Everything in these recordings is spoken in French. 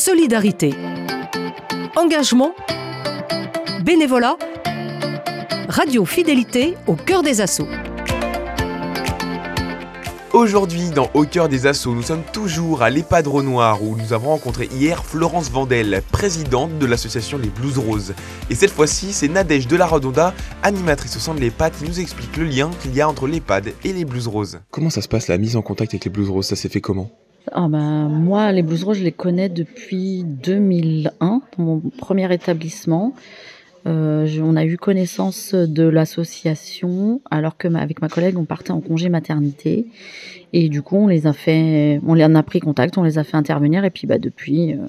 solidarité, engagement, bénévolat, radio fidélité au cœur des assauts. Aujourd'hui, dans Au cœur des assauts, nous sommes toujours à l'EHPAD Renoir où nous avons rencontré hier Florence Vandel, présidente de l'association Les Blues Roses. Et cette fois-ci, c'est Nadège de la Redonda, animatrice au sein de l'EHPAD, qui nous explique le lien qu'il y a entre l'EHPAD et les Blues Roses. Comment ça se passe la mise en contact avec les Blues Roses? Ça s'est fait comment? Ah ben, moi, les Blues Roses, je les connais depuis 2001, dans mon premier établissement. Euh, on a eu connaissance de l'association alors que avec ma collègue on partait en congé maternité et du coup on les a fait, on les a pris contact, on les a fait intervenir et puis bah depuis euh,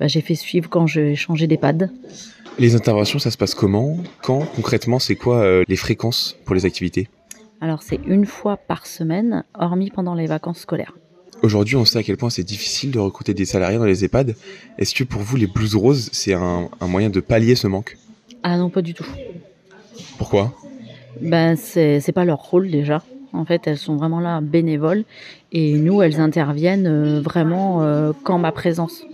bah, j'ai fait suivre quand j'ai changé d'EHPAD. Les interventions ça se passe comment? Quand concrètement c'est quoi euh, les fréquences pour les activités? Alors c'est une fois par semaine hormis pendant les vacances scolaires. Aujourd'hui, on sait à quel point c'est difficile de recruter des salariés dans les EHPAD. Est-ce que pour vous, les blouses roses, c'est un moyen de pallier ce manque? Ah non, pas du tout. Pourquoi? Ben c'est pas leur rôle déjà. En fait, elles sont vraiment là bénévoles et nous, elles interviennent euh, vraiment euh, quand ma présence.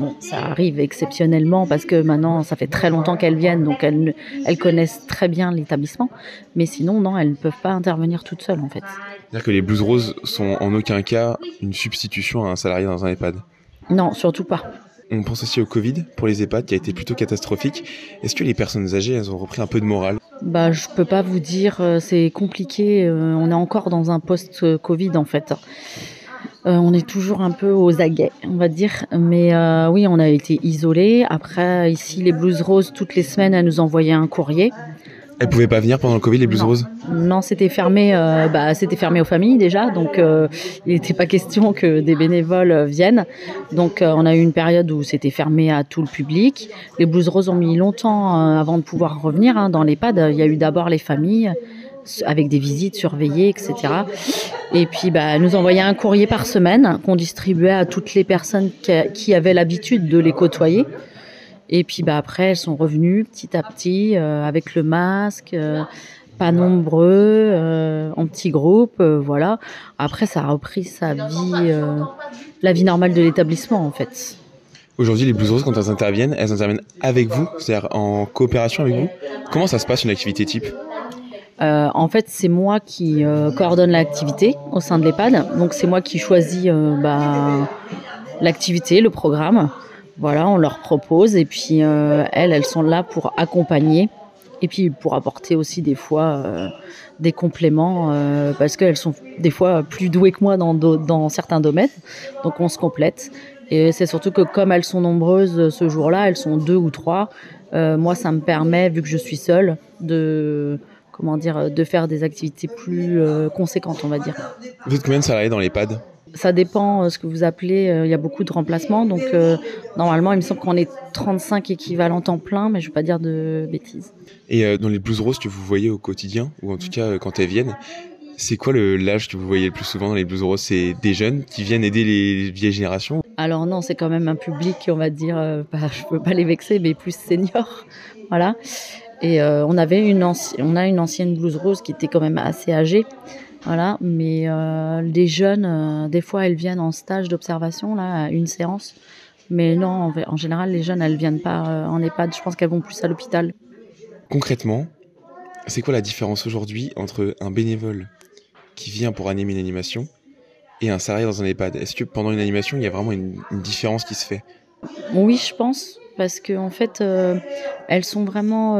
Bon, ça arrive exceptionnellement parce que maintenant, ça fait très longtemps qu'elles viennent, donc elles, elles connaissent très bien l'établissement. Mais sinon, non, elles ne peuvent pas intervenir toutes seules en fait. C'est-à-dire que les blues roses sont en aucun cas une substitution à un salarié dans un EHPAD Non, surtout pas. On pense aussi au Covid pour les EHPAD qui a été plutôt catastrophique. Est-ce que les personnes âgées, elles ont repris un peu de morale? Bah, je peux pas vous dire, euh, c'est compliqué. Euh, on est encore dans un post-Covid en fait. Euh, on est toujours un peu aux aguets, on va dire. Mais oui, on a été isolés. Après, ici, les Blues Roses, toutes les semaines, elles nous envoyaient un courrier. Elles pouvaient pas venir pendant le Covid, les Blues Roses? Non, c'était fermé, euh, bah, c'était fermé aux familles déjà, donc euh, il n'était pas question que des bénévoles euh, viennent. Donc on a eu une période où c'était fermé à tout le public. Les Blues Roses ont mis longtemps avant de pouvoir revenir hein, dans l'EHPAD. Il y a eu d'abord les familles avec des visites surveillées, etc. Et puis, bah, nous envoyaient un courrier par semaine qu'on distribuait à toutes les personnes qui avaient l'habitude de les côtoyer. Et puis bah, après, elles sont revenues petit à petit euh, avec le masque, euh, pas nombreux, euh, en petits groupes, voilà. Après, ça a repris sa vie, la vie normale de l'établissement en fait. Aujourd'hui, les Blues Roses, quand elles interviennent, elles interviennent avec vous, c'est-à-dire en coopération avec vous. Comment ça se passe une activité type? En fait, c'est moi qui coordonne l'activité au sein de l'EHPAD. Donc, c'est moi qui choisis bah, l'activité, le programme. Voilà, on leur propose et puis euh, elles, elles sont là pour accompagner et puis pour apporter aussi des fois euh, des compléments euh, parce qu'elles sont des fois plus douées que moi dans certains domaines. Donc on se complète. Et c'est surtout que comme elles sont nombreuses ce jour-là, elles sont deux ou trois, moi ça me permet, vu que je suis seule, de comment dire, de faire des activités plus conséquentes, on va dire. Vous êtes combien de salariés dans l'EHPAD ça dépend euh, ce que vous appelez. Euh, il y a beaucoup de remplacements. Donc, euh, normalement, il me semble qu'on est 35 équivalents temps plein, mais je ne vais pas dire de bêtises. Et dans les blues roses que vous voyez au quotidien, ou en tout cas quand elles viennent, c'est quoi l'âge que vous voyez le plus souvent dans les blues roses? C'est des jeunes qui viennent aider les vieilles générations Alors non, c'est quand même un public, on va dire, bah, je ne peux pas les vexer, mais plus senior. voilà. Et on avait une on a une ancienne blues rose qui était quand même assez âgée. Voilà, mais euh, les jeunes, euh, des fois, elles viennent en stage d'observation, là, à une séance. Mais non, en, général, les jeunes, elles viennent pas euh, en EHPAD. Je pense qu'elles vont plus à l'hôpital. Concrètement, c'est quoi la différence aujourd'hui entre un bénévole qui vient pour animer une animation et un salarié dans un EHPAD Est-ce que pendant une animation, il y a vraiment une, différence qui se fait? Oui, je pense, parce qu'en en fait, elles sont vraiment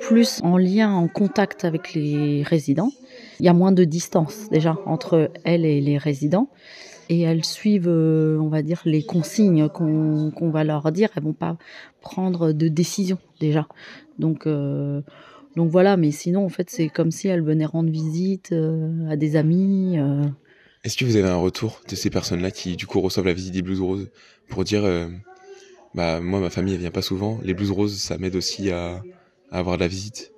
plus en lien, en contact avec les résidents. Il y a moins de distance déjà entre elles et les résidents. Et elles suivent, euh, on va dire, les consignes qu'on va leur dire. Elles vont pas prendre de décision déjà. Donc, euh, donc voilà, mais sinon, en fait, c'est comme si elles venaient rendre visite euh, à des amis. Est-ce que vous avez un retour de ces personnes-là qui, du coup, reçoivent la visite des Blues Roses pour dire, bah, moi, ma famille, elle vient pas souvent. Les Blues Roses, ça m'aide aussi à, avoir la visite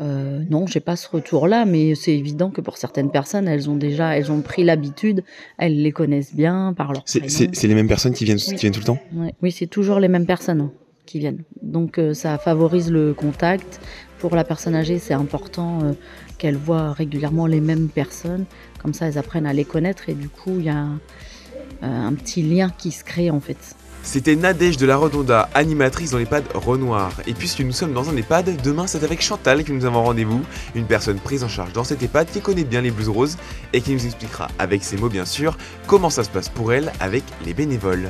euh, non, j'ai pas ce retour-là, mais c'est évident que pour certaines personnes, elles ont déjà, elles ont pris l'habitude, elles les connaissent bien par leur. C'est les mêmes personnes qui viennent, qui viennent tout le temps? Oui, c'est toujours les mêmes personnes qui viennent. Donc euh, ça favorise le contact. Pour la personne âgée, c'est important euh, qu'elle voit régulièrement les mêmes personnes. Comme ça, elles apprennent à les connaître et du coup, il y a un petit lien qui se crée en fait. C'était Nadège de la Redonda, animatrice dans l'EHPAD Renoir. Et puisque nous sommes dans un EHPAD, demain c'est avec Chantal que nous avons rendez-vous, une personne prise en charge dans cet EHPAD qui connaît bien les blues roses et qui nous expliquera, avec ses mots bien sûr, comment ça se passe pour elle avec les bénévoles.